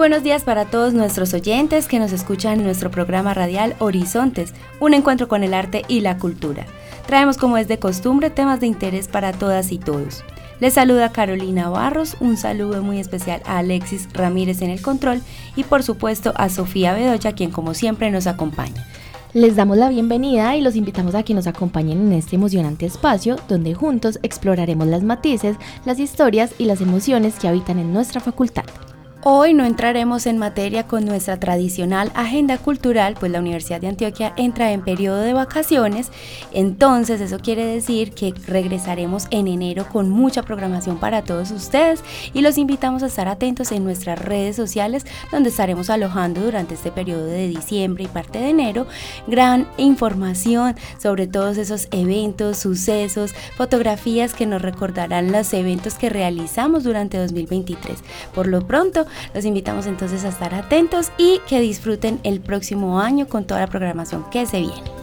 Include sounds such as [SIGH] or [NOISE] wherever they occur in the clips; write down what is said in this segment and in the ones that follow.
Buenos días para todos nuestros oyentes que nos escuchan en nuestro programa radial Horizontes, un encuentro con el arte y la cultura. Traemos como es de costumbre temas de interés para todas y todos. Les saluda Carolina Barros, un saludo muy especial a Alexis Ramírez en el control y por supuesto a Sofía Bedoya, quien como siempre nos acompaña. Les damos la bienvenida y los invitamos a que nos acompañen en este emocionante espacio donde juntos exploraremos las matices, las historias y las emociones que habitan en nuestra facultad. Hoy no entraremos en materia con nuestra tradicional agenda cultural, pues la Universidad de Antioquia entra en periodo de vacaciones, entonces eso quiere decir que regresaremos en enero con mucha programación para todos ustedes y los invitamos a estar atentos en nuestras redes sociales donde estaremos alojando durante este periodo de diciembre y parte de enero gran información sobre todos esos eventos, sucesos, fotografías que nos recordarán los eventos que realizamos durante 2023. Por lo pronto, los invitamos entonces a estar atentos y que disfruten el próximo año con toda la programación que se viene.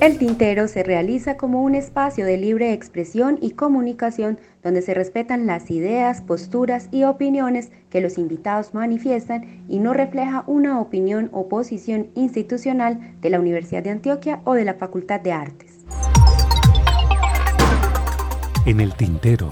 El tintero se realiza como un espacio de libre expresión y comunicación donde se respetan las ideas, posturas y opiniones que los invitados manifiestan y no refleja una opinión o posición institucional de la Universidad de Antioquia o de la Facultad de Artes. En el tintero.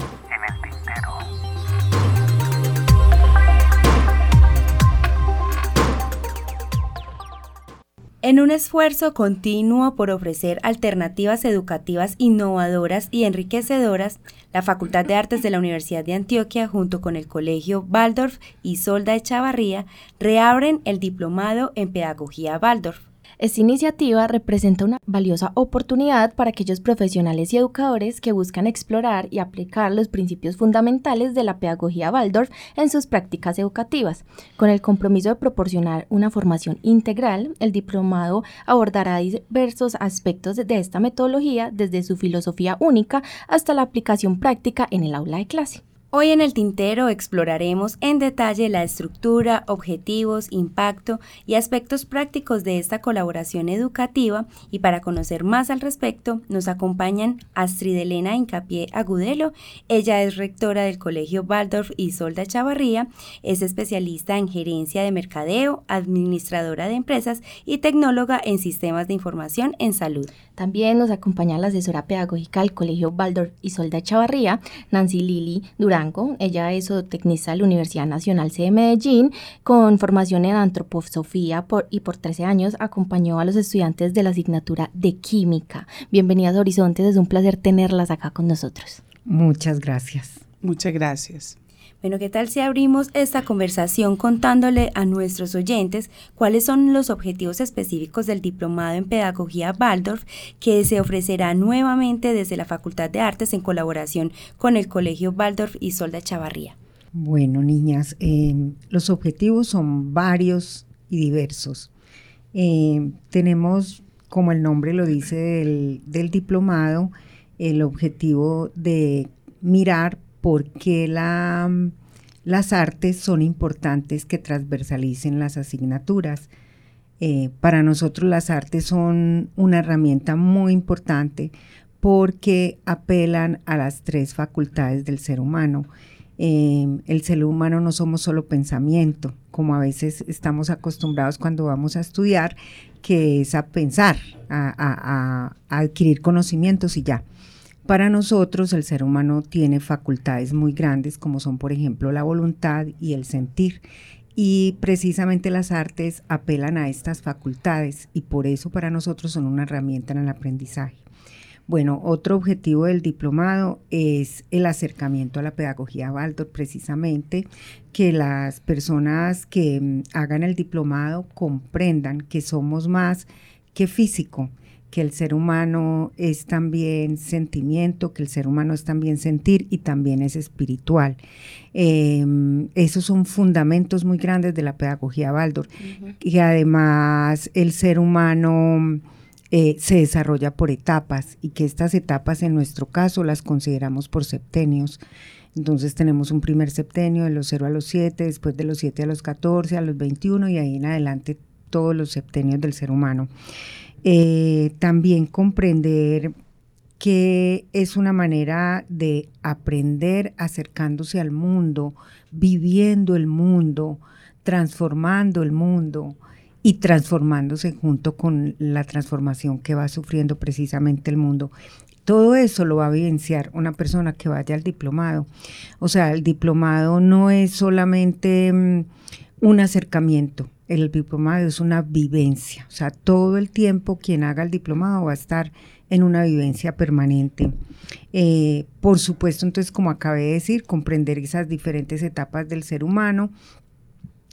En un esfuerzo continuo por ofrecer alternativas educativas innovadoras y enriquecedoras, la Facultad de Artes de la Universidad de Antioquia, junto con el Colegio Waldorf y Solda de Chavarría, reabren el diplomado en Pedagogía Waldorf. Esta iniciativa representa una valiosa oportunidad para aquellos profesionales y educadores que buscan explorar y aplicar los principios fundamentales de la pedagogía Waldorf en sus prácticas educativas. Con el compromiso de proporcionar una formación integral, el diplomado abordará diversos aspectos de esta metodología desde su filosofía única hasta la aplicación práctica en el aula de clase. Hoy en el tintero exploraremos en detalle la estructura, objetivos, impacto y aspectos prácticos de esta colaboración educativa y para conocer más al respecto nos acompañan Astrid Elena Incapié Agudelo. Ella es rectora del Colegio Waldorf y Solda Chavarría, es especialista en gerencia de mercadeo, administradora de empresas y tecnóloga en sistemas de información en salud. También nos acompaña la asesora pedagógica del Colegio Waldorf y Solda Chavarría, Nancy Lili Durán ella es zootecnista de la Universidad Nacional C de Medellín, con formación en antroposofía y por 13 años acompañó a los estudiantes de la asignatura de química. Bienvenidas a Horizontes, es un placer tenerlas acá con nosotros. Muchas gracias. Muchas gracias. Bueno, ¿qué tal si abrimos esta conversación contándole a nuestros oyentes cuáles son los objetivos específicos del diplomado en Pedagogía Waldorf que se ofrecerá nuevamente desde la Facultad de Artes en colaboración con el Colegio Waldorf y Solda Chavarría? Bueno, niñas, eh, los objetivos son varios y diversos. Eh, tenemos, como el nombre lo dice del, del diplomado, el objetivo de mirar por qué las artes son importantes que transversalicen las asignaturas. Eh, para nosotros las artes son una herramienta muy importante porque apelan a las tres facultades del ser humano. Eh, el ser humano no somos solo pensamiento, como a veces estamos acostumbrados cuando vamos a estudiar, que es a pensar, a adquirir conocimientos y ya. Para nosotros el ser humano tiene facultades muy grandes como son por ejemplo la voluntad y el sentir. Y precisamente las artes apelan a estas facultades y por eso para nosotros son una herramienta en el aprendizaje. Bueno, otro objetivo del diplomado es el acercamiento a la pedagogía Waldorf, precisamente que las personas que mm, hagan el diplomado comprendan que somos más que físico, que el ser humano es también sentimiento, que el ser humano es también sentir y también es espiritual. Em, esos son fundamentos muy grandes de la pedagogía Baldor. Y además el ser humano eh, se desarrolla por etapas y que estas etapas en nuestro caso las consideramos por septenios. Entonces tenemos un primer septenio de los 0 a los 7, después de los 7 a los 14, a los 21 y ahí en adelante todos los septenios del ser humano. Eh, también comprender que es una manera de aprender acercándose al mundo, viviendo el mundo, transformando el mundo y transformándose junto con la transformación que va sufriendo precisamente el mundo. Todo eso lo va a vivenciar una persona que vaya al diplomado. O sea, el diplomado no es solamente mm, un acercamiento, el diplomado es una vivencia. O sea, todo el tiempo quien haga el diplomado va a estar en una vivencia permanente. Eh, por supuesto, entonces, como acabé de decir, comprender esas diferentes etapas del ser humano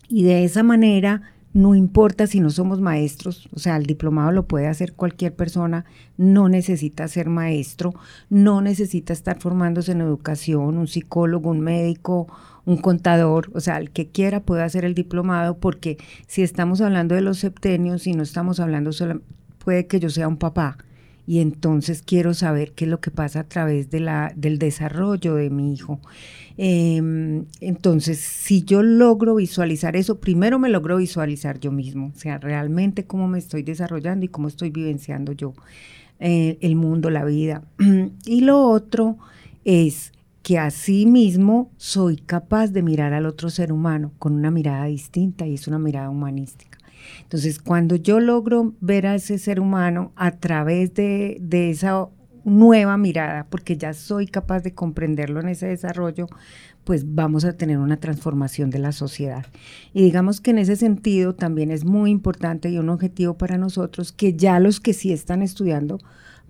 y de esa manera no importa si no somos maestros, o sea, el diplomado lo puede hacer cualquier persona, no necesita ser maestro, no necesita estar formándose en educación, un psicólogo, un médico, un contador, o sea, el que quiera puede hacer el diplomado, porque si estamos hablando de los septenios y no estamos hablando solo, puede que yo sea un papá, y entonces quiero saber qué es lo que pasa a través de la, del desarrollo de mi hijo. Em, entonces, si yo logro visualizar eso, primero me logro visualizar yo mismo, o sea, realmente cómo me estoy desarrollando y cómo estoy vivenciando yo eh, el mundo, la vida. [CLEARS THROAT] Y lo otro es que así mismo soy capaz de mirar al otro ser humano con una mirada distinta y es una mirada humanística. Entonces, cuando yo logro ver a ese ser humano a través de, esa nueva mirada, porque ya soy capaz de comprenderlo en ese desarrollo, pues vamos a tener una transformación de la sociedad. Y digamos que en ese sentido también es muy importante y un objetivo para nosotros que ya los que sí están estudiando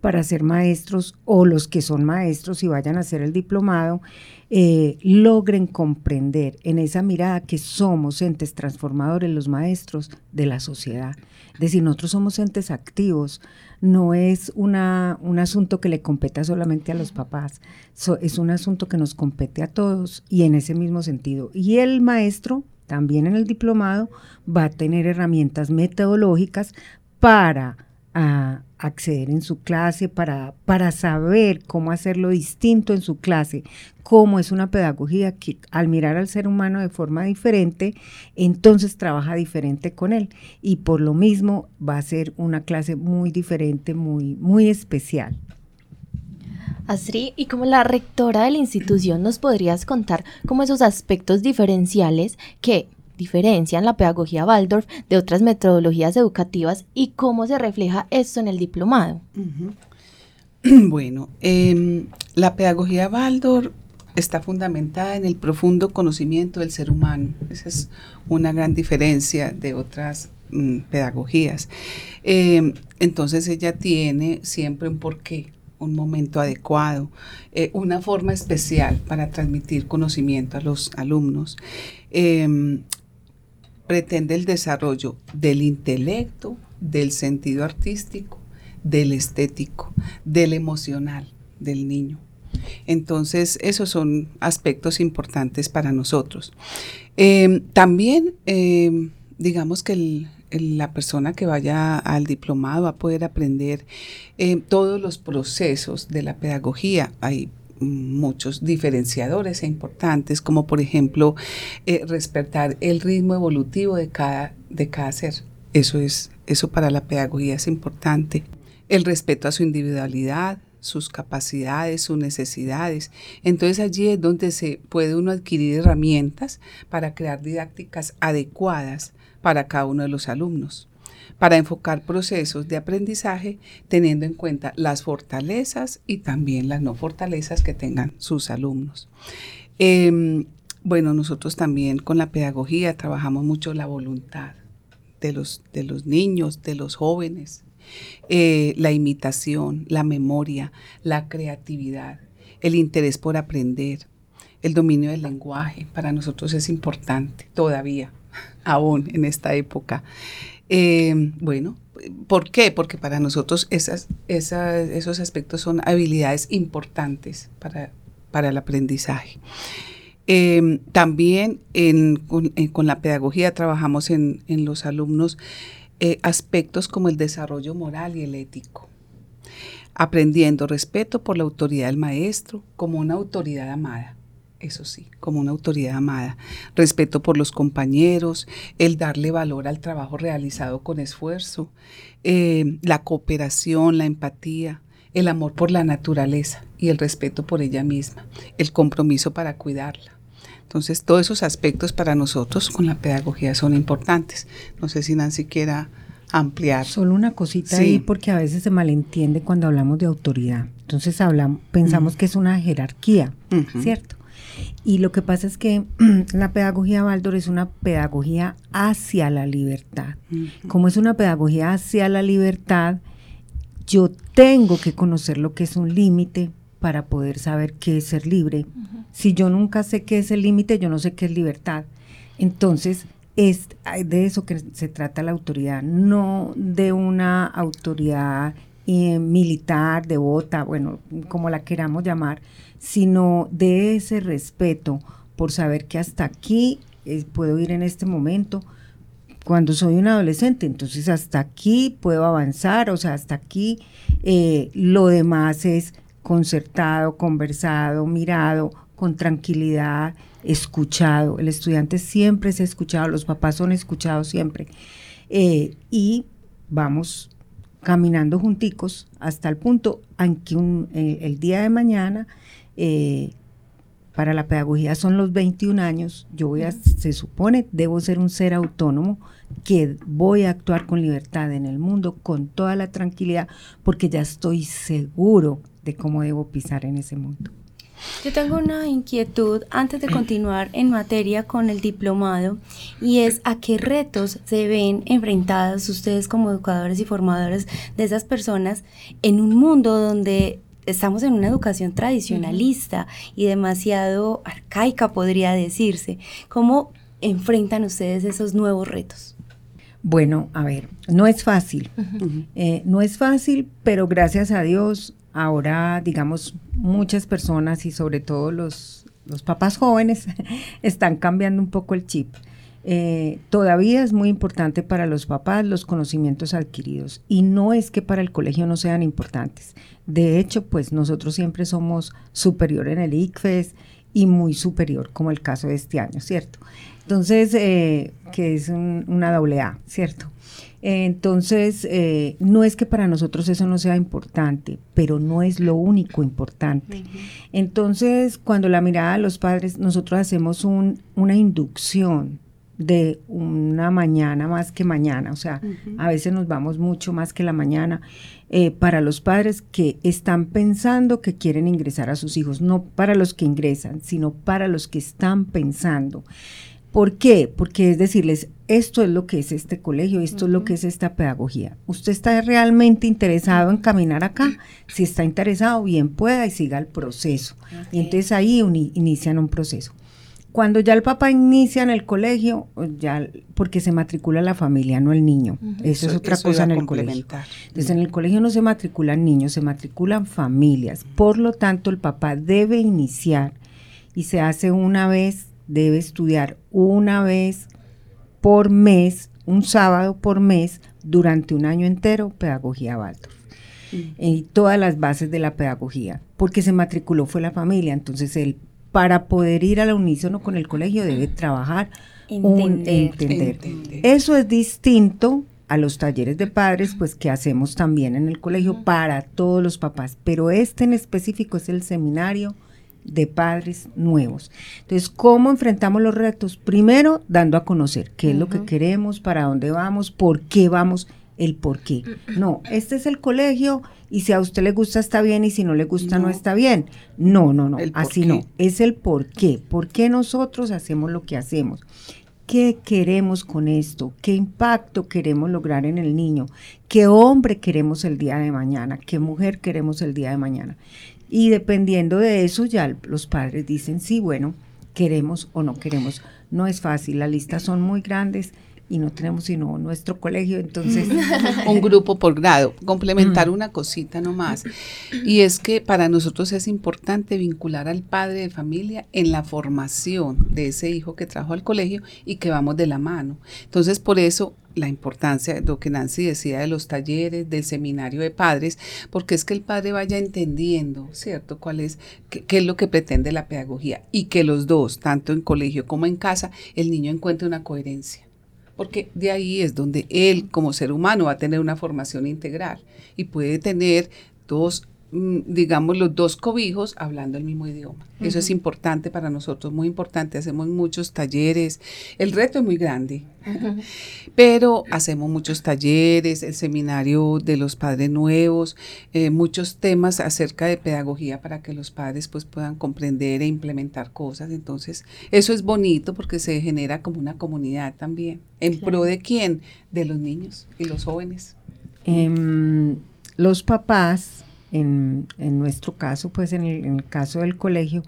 para ser maestros o los que son maestros y vayan a hacer el diplomado, eh, logren comprender en esa mirada que somos entes transformadores, los maestros de la sociedad. Es decir, nosotros somos entes activos, no es una, un asunto que le compete solamente a los papás, es un asunto que nos compete a todos y en ese mismo sentido. Y el maestro, también en el diplomado, va a tener herramientas metodológicas para a acceder en su clase, para, para saber cómo hacerlo distinto en su clase, cómo es una pedagogía que al mirar al ser humano de forma diferente, entonces trabaja diferente con él y por lo mismo va a ser una clase muy diferente, muy, muy especial. Astrid, y como la rectora de la institución, ¿nos podrías contar cómo esos aspectos diferenciales que diferencian la pedagogía Waldorf de otras metodologías educativas y cómo se refleja esto en el diplomado. [CLEARS THROAT] Bueno, em, la pedagogía Waldorf está fundamentada en el profundo conocimiento del ser humano. Esa es una gran diferencia de otras mm, pedagogías. Em, entonces ella tiene siempre un porqué, un momento adecuado, eh, una forma especial para transmitir conocimiento a los alumnos. Em, pretende el desarrollo del intelecto, del sentido artístico, del estético, del emocional del niño. Entonces, esos son aspectos importantes para nosotros. Em, también, em, digamos que la persona que vaya al diplomado va a poder aprender em, todos los procesos de la pedagogía. Hay muchos diferenciadores e importantes, como por ejemplo eh, respetar el ritmo evolutivo de cada, de cada ser. Eso, es, eso para la pedagogía es importante. El respeto a su individualidad, sus capacidades, sus necesidades. Entonces allí es donde se puede uno adquirir herramientas para crear didácticas adecuadas para cada uno de los alumnos para enfocar procesos de aprendizaje teniendo en cuenta las fortalezas y también las no fortalezas que tengan sus alumnos. Em, bueno, nosotros también con la pedagogía trabajamos mucho la voluntad de los, de los niños, de los jóvenes, eh, la imitación, la memoria, la creatividad, el interés por aprender, el dominio del lenguaje. Para nosotros es importante todavía, [LAUGHS] aún en esta época. Eh, bueno, ¿por qué? Porque para nosotros esos aspectos son habilidades importantes para, para el aprendizaje. Eh, también con, la pedagogía trabajamos en, los alumnos eh, aspectos como el desarrollo moral y el ético, aprendiendo respeto por la autoridad del maestro como una autoridad amada, eso sí, como una autoridad amada, respeto por los compañeros, el darle valor al trabajo realizado con esfuerzo, eh, la cooperación, la empatía, el amor por la naturaleza y el respeto por ella misma, el compromiso para cuidarla. Entonces, todos esos aspectos para nosotros con la pedagogía son importantes. No sé si Nancy quiera ampliar. Solo una cosita ahí, porque a veces se malentiende cuando hablamos de autoridad. Entonces hablamos, pensamos que es una jerarquía, ¿cierto? Y lo que pasa es que [CLEARS THROAT] la pedagogía Baldor es una pedagogía hacia la libertad. Como es una pedagogía hacia la libertad, yo tengo que conocer lo que es un límite para poder saber qué es ser libre. Si yo nunca sé qué es el límite, yo no sé qué es libertad. Entonces, es de eso que se trata la autoridad, no de una autoridad eh, militar, devota, bueno, como la queramos llamar, sino de ese respeto por saber que hasta aquí eh, puedo ir en este momento, cuando soy un adolescente, entonces hasta aquí puedo avanzar, o sea, hasta aquí eh, lo demás es concertado, conversado, mirado, con tranquilidad, escuchado. El estudiante siempre es escuchado, los papás son escuchados siempre. Y vamos caminando junticos hasta el punto en que eh, el día de mañana, eh, para la pedagogía son los 21 años, yo voy a, se supone, debo ser un ser autónomo, que voy a actuar con libertad en el mundo, con toda la tranquilidad, porque ya estoy seguro de cómo debo pisar en ese mundo. Yo tengo una inquietud antes de continuar en materia con el diplomado y es a qué retos se ven enfrentados ustedes como educadores y formadores de esas personas en un mundo donde estamos en una educación tradicionalista y demasiado arcaica, podría decirse. ¿Cómo enfrentan ustedes esos nuevos retos? Bueno, a ver, no es fácil. Eh, no es fácil, pero gracias a Dios ahora, digamos, muchas personas y sobre todo los, papás jóvenes [LAUGHS] están cambiando un poco el chip. Eh, todavía es muy importante para los papás los conocimientos adquiridos y no es que para el colegio no sean importantes. De hecho, pues nosotros siempre somos superior en el ICFES y muy superior, como el caso de este año, ¿cierto? Entonces, eh, que es una doble A, ¿cierto? Entonces, eh, no es que para nosotros eso no sea importante, pero no es lo único importante. Entonces, cuando la mirada de los padres, nosotros hacemos una inducción de una mañana más que mañana, o sea, a veces nos vamos mucho más que la mañana eh, para los padres que están pensando que quieren ingresar a sus hijos, no para los que ingresan, sino para los que están pensando. ¿Por qué? Porque es decirles, esto es lo que es este colegio, esto es lo que es esta pedagogía. ¿Usted está realmente interesado en caminar acá? Si está interesado, bien pueda y siga el proceso. Y entonces ahí inician un proceso. Cuando ya el papá inicia en el colegio, ya porque se matricula la familia, no el niño. Eso, es otra cosa en el colegio. Entonces en el colegio no se matriculan niños, se matriculan familias. Por lo tanto, el papá debe iniciar y se hace una vez debe estudiar una vez por mes, un sábado por mes, durante un año entero, pedagogía Waldorf. Mm. Y todas las bases de la pedagogía, porque se matriculó fue la familia, entonces él para poder ir a la unísono con el colegio debe trabajar un entender. Eso es distinto a los talleres de padres, pues que hacemos también en el colegio para todos los papás, pero este en específico es el seminario de padres nuevos. Entonces, ¿cómo enfrentamos los retos? Primero, dando a conocer qué es lo que queremos, para dónde vamos, por qué vamos, el por qué. [CLEARS THROAT] No, este es el colegio y si a usted le gusta está bien y si no le gusta no, está bien. No, no, no, así no. Es el por qué. ¿Por qué nosotros hacemos lo que hacemos? ¿Qué queremos con esto? ¿Qué impacto queremos lograr en el niño? ¿Qué hombre queremos el día de mañana? ¿Qué mujer queremos el día de mañana? Y dependiendo de eso, ya los padres dicen, sí, bueno, queremos o no queremos. No es fácil, las listas son muy grandes, y no tenemos sino nuestro colegio, entonces... [LAUGHS] un grupo por grado. Complementar una cosita nomás. Y es que para nosotros es importante vincular al padre de familia en la formación de ese hijo que trajo al colegio y que vamos de la mano. Entonces, por eso la importancia de lo que Nancy decía de los talleres, del seminario de padres, porque es que el padre vaya entendiendo, ¿cierto?, cuál es, qué, qué, es lo que pretende la pedagogía y que los dos, tanto en colegio como en casa, el niño encuentre una coherencia porque de ahí es donde él como ser humano va a tener una formación integral y puede tener dos digamos, los dos cobijos hablando el mismo idioma. Eso es importante para nosotros, muy importante. Hacemos muchos talleres. El reto es muy grande, [LAUGHS] pero hacemos muchos talleres, el seminario de los padres nuevos, eh, muchos temas acerca de pedagogía para que los padres pues puedan comprender e implementar cosas. Entonces, eso es bonito porque se genera como una comunidad también. ¿En pro de quién? De los niños y los jóvenes. Em, los papás en, nuestro caso, pues en el, caso del colegio,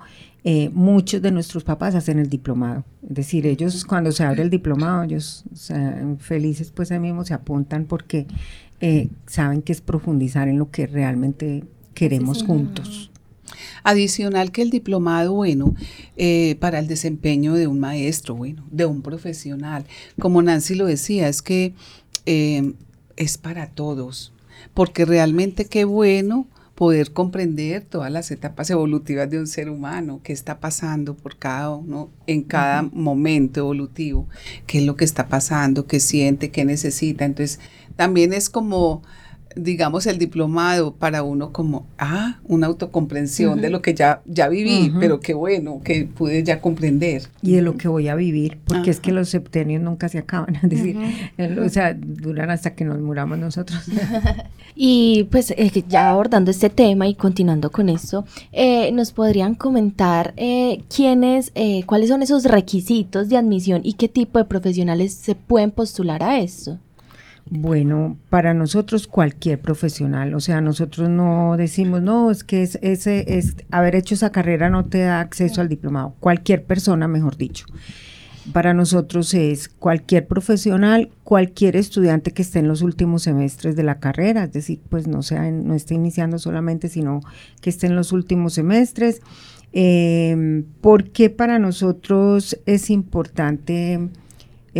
eh, muchos de nuestros papás hacen el diplomado. Es decir, ellos cuando se abre el diplomado, ellos felices pues ahí mismo se apuntan porque eh, saben que es profundizar en lo que realmente queremos juntos. Adicional que el diplomado, bueno, eh, para el desempeño de un maestro, bueno, de un profesional, como Nancy lo decía, es que es para todos, porque realmente qué bueno poder comprender todas las etapas evolutivas de un ser humano, qué está pasando por cada uno en cada momento evolutivo, qué es lo que está pasando, qué siente, qué necesita. Entonces, también es como digamos, el diplomado para uno como, ah, una autocomprensión de lo que ya, ya viví, pero qué bueno que pude ya comprender. Y de lo que voy a vivir, porque es que los septenios nunca se acaban, [LAUGHS] es decir, o sea, duran hasta que nos muramos nosotros. [LAUGHS] y pues eh, ya abordando este tema y continuando con esto, eh, ¿nos podrían comentar eh, quiénes, cuáles son esos requisitos de admisión y qué tipo de profesionales se pueden postular a esto? Bueno, para nosotros cualquier profesional, o sea, nosotros no decimos, no, es que es, ese es haber hecho esa carrera no te da acceso al diplomado, cualquier persona, mejor dicho. Para nosotros es cualquier profesional, cualquier estudiante que esté en los últimos semestres de la carrera, es decir, pues no sea, no esté iniciando solamente, sino que esté en los últimos semestres. Eh, porque para nosotros es importante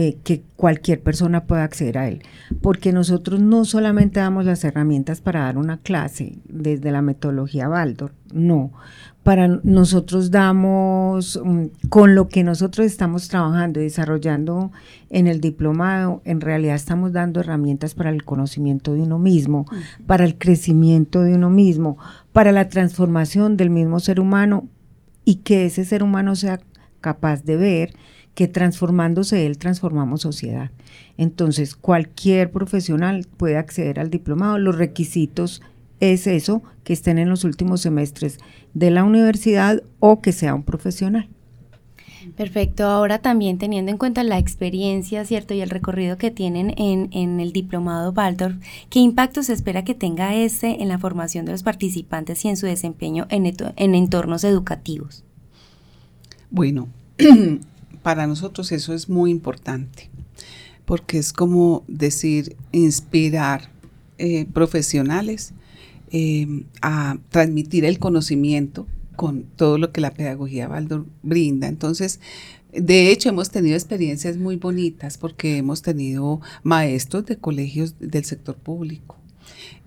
eh, que cualquier persona pueda acceder a él. Porque nosotros no solamente damos las herramientas para dar una clase desde la metodología Baldor, no. Para nosotros damos, mm, con lo que nosotros estamos trabajando y desarrollando en el diplomado, en realidad estamos dando herramientas para el conocimiento de uno mismo, para el crecimiento de uno mismo, para la transformación del mismo ser humano y que ese ser humano sea capaz de ver que transformándose él transformamos sociedad. Entonces, cualquier profesional puede acceder al diplomado. Los requisitos es eso, que estén en los últimos semestres de la universidad o que sea un profesional. Perfecto. Ahora también teniendo en cuenta la experiencia, ¿cierto? Y el recorrido que tienen en, en el diplomado Waldorf, ¿qué impacto se espera que tenga este en la formación de los participantes y en su desempeño en, en entornos educativos? Bueno, [CLEARS THROAT] para nosotros eso es muy importante, porque es como decir, inspirar eh, profesionales em, a transmitir el conocimiento con todo lo que la pedagogía Baldor brinda. Entonces, de hecho, hemos tenido experiencias muy bonitas porque hemos tenido maestros de colegios del sector público.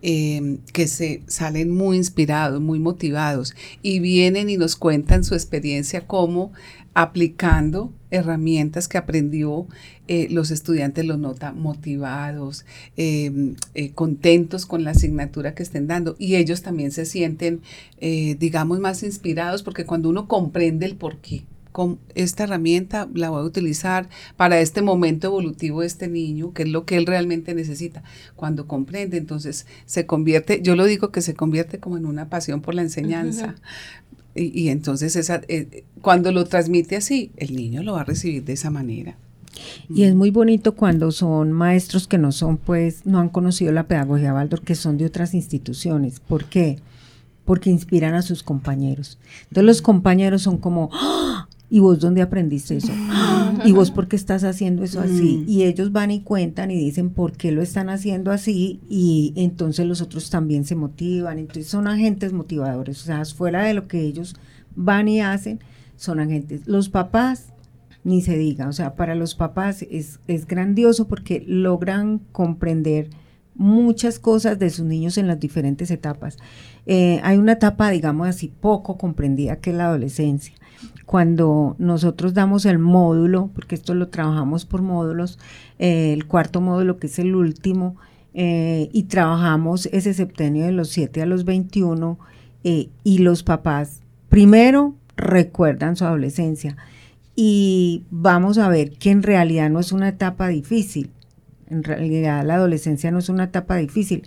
Em, que se salen muy inspirados, muy motivados y vienen y nos cuentan su experiencia como aplicando herramientas que aprendió, eh, los estudiantes los nota motivados, em, eh, contentos con la asignatura que estén dando y ellos también se sienten, eh, digamos, más inspirados porque cuando uno comprende el por qué, con esta herramienta la voy a utilizar para este momento evolutivo de este niño, que es lo que él realmente necesita. Cuando comprende, entonces se convierte, yo lo digo que se convierte como en una pasión por la enseñanza, y, entonces esa, eh, cuando lo transmite así, el niño lo va a recibir de esa manera. Y es muy bonito cuando son maestros que no son, pues, no han conocido la pedagogía Baldor, que son de otras instituciones. ¿Por qué? Porque inspiran a sus compañeros. Entonces los compañeros son como, ¡Ah! ¿Y vos dónde aprendiste eso? [LAUGHS] ¿Y vos por qué estás haciendo eso así? Mm. Y ellos van y cuentan y dicen por qué lo están haciendo así y entonces los otros también se motivan. Entonces son agentes motivadores, o sea, fuera de lo que ellos van y hacen, son agentes. Los papás, ni se diga, o sea, para los papás es, es grandioso porque logran comprender muchas cosas de sus niños en las diferentes etapas. Eh, hay una etapa, digamos así, poco comprendida que es la adolescencia. Cuando nosotros damos el módulo, porque esto lo trabajamos por módulos, eh, el cuarto módulo que es el último, eh, y trabajamos ese septenio de los 7 a los 21, eh, y los papás primero recuerdan su adolescencia. Y vamos a ver que en realidad no es una etapa difícil, en realidad la adolescencia no es una etapa difícil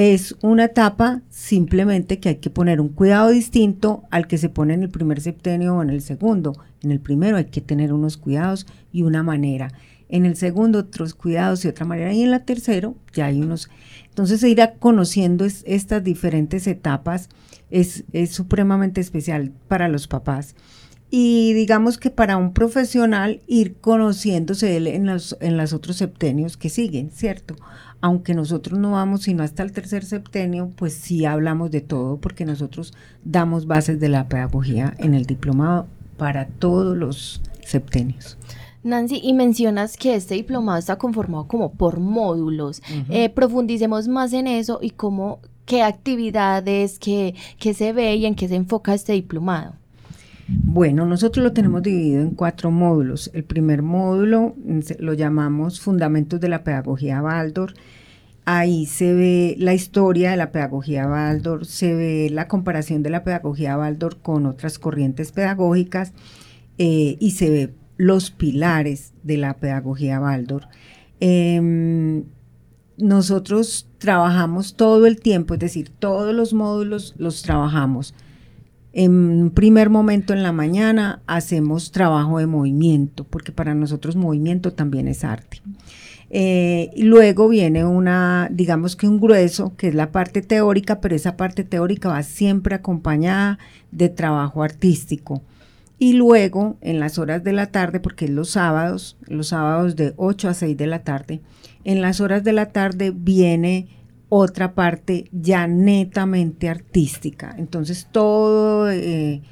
es una etapa simplemente que hay que poner un cuidado distinto al que se pone en el primer septenio o en el segundo. En el primero hay que tener unos cuidados y una manera. En el segundo otros cuidados y otra manera. Y en la tercero ya hay unos. Entonces ir conociendo estas diferentes etapas es, es supremamente especial para los papás y digamos que para un profesional ir conociéndose él en los, en los otros septenios que siguen, ¿cierto? Aunque nosotros no vamos sino hasta el tercer septenio, pues sí hablamos de todo porque nosotros damos bases de la pedagogía en el diplomado para todos los septenios. Nancy, y mencionas que este diplomado está conformado como por módulos. Eh, profundicemos más en eso y cómo, qué actividades, qué, qué se ve y en qué se enfoca este diplomado. Bueno, nosotros lo tenemos dividido en cuatro módulos. El primer módulo mm, lo llamamos Fundamentos de la Pedagogía Baldor. Ahí se ve la historia de la pedagogía Baldor, se ve la comparación de la pedagogía Baldor con otras corrientes pedagógicas eh, y se ve los pilares de la pedagogía Baldor. Em, nosotros trabajamos todo el tiempo, es decir, todos los módulos los trabajamos en primer momento en la mañana hacemos trabajo de movimiento, porque para nosotros movimiento también es arte. Eh, y luego viene una, digamos que un grueso, que es la parte teórica, pero esa parte teórica va siempre acompañada de trabajo artístico. Y luego, en las horas de la tarde, porque es los sábados, los sábados de 8 a 6 de la tarde, en las horas de la tarde viene otra parte ya netamente artística. Entonces todo, eh,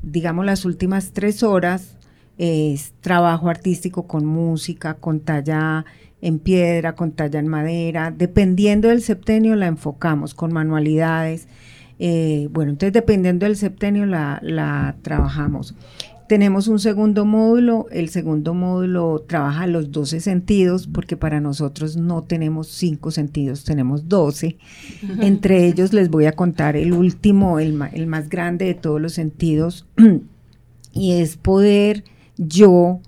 digamos, las últimas tres horas es trabajo artístico con música, con talla en piedra, con talla en madera. Dependiendo del septenio la enfocamos con manualidades. Eh, bueno, entonces dependiendo del septenio la, la trabajamos. Tenemos un segundo módulo, el segundo módulo trabaja los 12 sentidos, porque para nosotros no tenemos cinco sentidos, tenemos 12. Entre ellos les voy a contar el último, el, el más grande de todos los sentidos, [CLEARS THROAT] y es poder yo,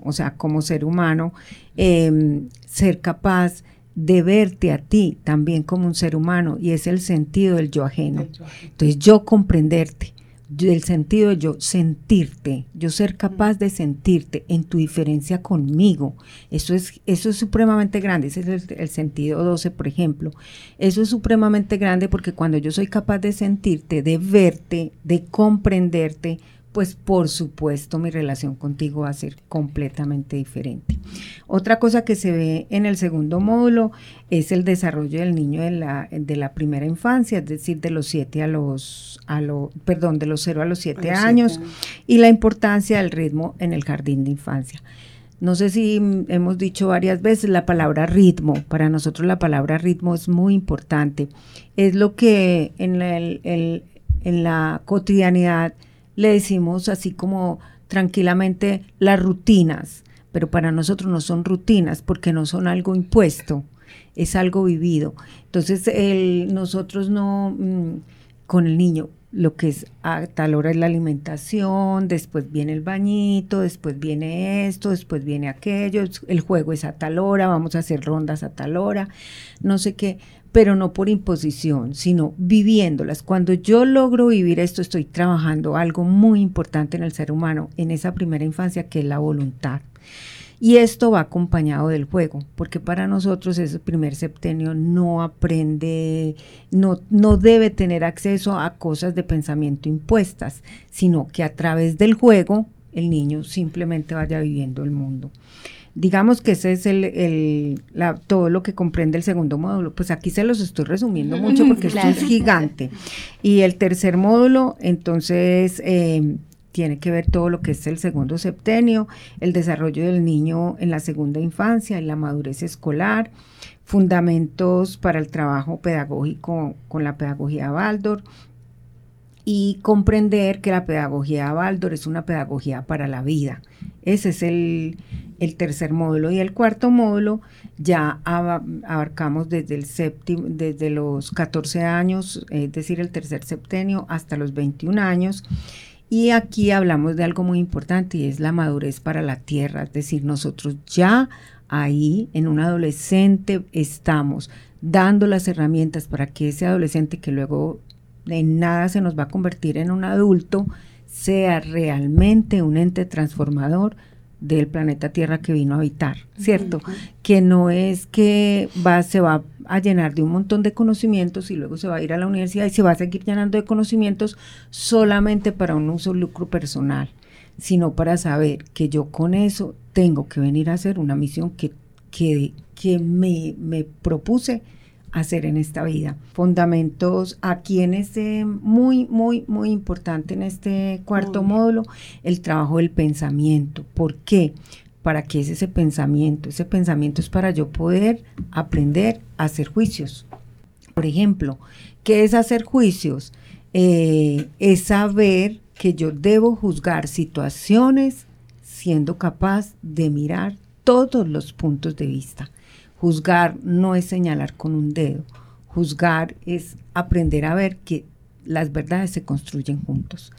o sea, como ser humano, eh, ser capaz de verte a ti también como un ser humano, y es el sentido del yo ajeno. Entonces, yo comprenderte del sentido de yo sentirte, yo ser capaz de sentirte en tu diferencia conmigo. Eso es, eso es supremamente grande, ese es el, el, sentido 12, por ejemplo. Eso es supremamente grande porque cuando yo soy capaz de sentirte, de verte, de comprenderte, pues por supuesto mi relación contigo va a ser completamente diferente. Otra cosa que se ve en el segundo módulo es el desarrollo del niño de la, de la primera infancia, es decir, de los 7 a los, a lo, perdón, de los 0 a los 7 años, y la importancia del ritmo en el jardín de infancia. No sé si hemos dicho varias veces la palabra ritmo. Para nosotros la palabra ritmo es muy importante. Es lo que en, el, el, en la cotidianidad le decimos así como tranquilamente las rutinas, pero para nosotros no son rutinas porque no son algo impuesto, es algo vivido. Entonces el, nosotros no, mmm, con el niño, lo que es a tal hora es la alimentación, después viene el bañito, después viene esto, después viene aquello, el juego es a tal hora, vamos a hacer rondas a tal hora, no sé qué pero no por imposición, sino viviéndolas. Cuando yo logro vivir esto, estoy trabajando algo muy importante en el ser humano, en esa primera infancia, que es la voluntad. Y esto va acompañado del juego, porque para nosotros ese primer septenio no aprende, no, no debe tener acceso a cosas de pensamiento impuestas, sino que a través del juego el niño simplemente vaya viviendo el mundo. Digamos que ese es el, todo lo que comprende el segundo módulo. Pues aquí se los estoy resumiendo [LAUGHS] mucho porque esto es gigante. Y el tercer módulo, entonces, eh, tiene que ver todo lo que es el segundo septenio, el desarrollo del niño en la segunda infancia, en la madurez escolar, fundamentos para el trabajo pedagógico con la pedagogía Baldor, y comprender que la pedagogía Baldor es una pedagogía para la vida. Ese es el, tercer módulo. Y el cuarto módulo ya abarcamos desde, el séptimo, desde los 14 años, es decir, el tercer septenio, hasta los 21 años. Y aquí hablamos de algo muy importante y es la madurez para la tierra. Es decir, nosotros ya ahí en un adolescente estamos dando las herramientas para que ese adolescente que luego en nada se nos va a convertir en un adulto, sea realmente un ente transformador del planeta Tierra que vino a habitar, ¿cierto? Que no es que va, se va a llenar de un montón de conocimientos y luego se va a ir a la universidad y se va a seguir llenando de conocimientos solamente para un uso lucro personal, sino para saber que yo con eso tengo que venir a hacer una misión que, que, que me, me propuse hacer en esta vida. Fundamentos aquí en este muy, muy, muy importante en este cuarto módulo, el trabajo del pensamiento. ¿Por qué? ¿Para qué es ese pensamiento? Ese pensamiento es para yo poder aprender a hacer juicios. Por ejemplo, ¿qué es hacer juicios? Eh, es saber que yo debo juzgar situaciones siendo capaz de mirar todos los puntos de vista. Juzgar no es señalar con un dedo. Juzgar es aprender a ver que las verdades se construyen juntos.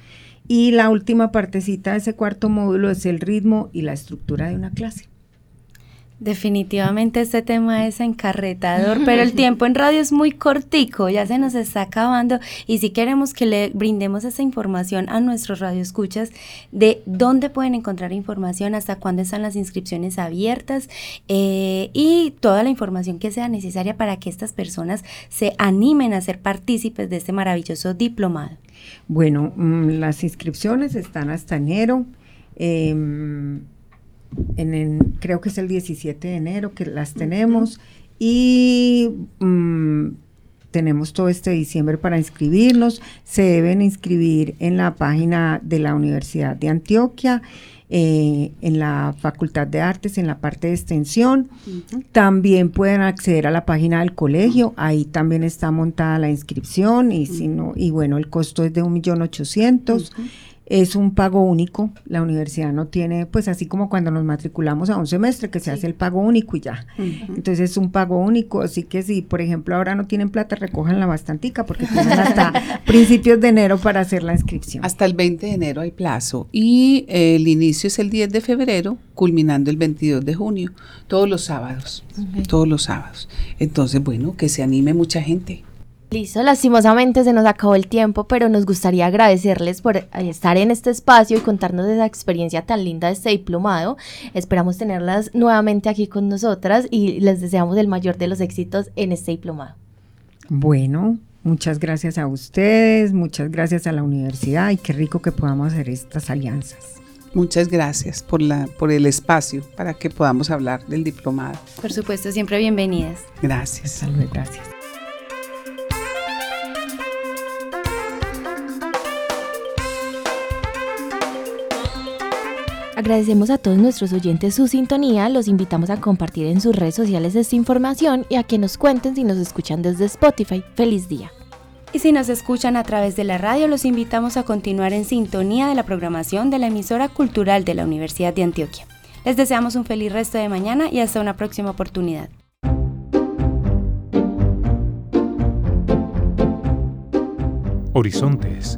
Y la última partecita de ese cuarto módulo es el ritmo y la estructura de una clase. Definitivamente este tema es encarretador, pero el [LAUGHS] tiempo en radio es muy cortico, ya se nos está acabando y si queremos que le brindemos esa información a nuestros radioescuchas de dónde pueden encontrar información, hasta cuándo están las inscripciones abiertas eh, y toda la información que sea necesaria para que estas personas se animen a ser partícipes de este maravilloso diplomado. Bueno, mm, las inscripciones están hasta enero. Em, en, creo que es el 17 de enero que las tenemos y mm, tenemos todo este diciembre para inscribirnos. Se deben inscribir en la página de la Universidad de Antioquia. Eh, en la Facultad de Artes, en la parte de extensión. También pueden acceder a la página del colegio, ahí también está montada la inscripción y, si no, y bueno, el costo es de un millón ochocientos es un pago único. La universidad no tiene, pues así como cuando nos matriculamos a un semestre, que se hace el pago único y ya. Entonces es un pago único, así que si, por ejemplo, ahora no tienen plata, recojanla bastantica porque tienen hasta [LAUGHS] principios de enero para hacer la inscripción. Hasta el 20 de enero hay plazo y el inicio es el 10 de febrero, culminando el 22 de junio, todos los sábados, todos los sábados. Entonces, bueno, que se anime mucha gente. Listo, lastimosamente se nos acabó el tiempo, pero nos gustaría agradecerles por estar en este espacio y contarnos de esa experiencia tan linda de este diplomado. Esperamos tenerlas nuevamente aquí con nosotras y les deseamos el mayor de los éxitos en este diplomado. Bueno, muchas gracias a ustedes, muchas gracias a la universidad y qué rico que podamos hacer estas alianzas. Muchas gracias por, la, por el espacio para que podamos hablar del diplomado. Por supuesto, siempre bienvenidas. Gracias. Salve, gracias. Agradecemos a todos nuestros oyentes su sintonía, los invitamos a compartir en sus redes sociales esta información y a que nos cuenten si nos escuchan desde Spotify. Feliz día. Y si nos escuchan a través de la radio, los invitamos a continuar en sintonía de la programación de la emisora cultural de la Universidad de Antioquia. Les deseamos un feliz resto de mañana y hasta una próxima oportunidad. Horizontes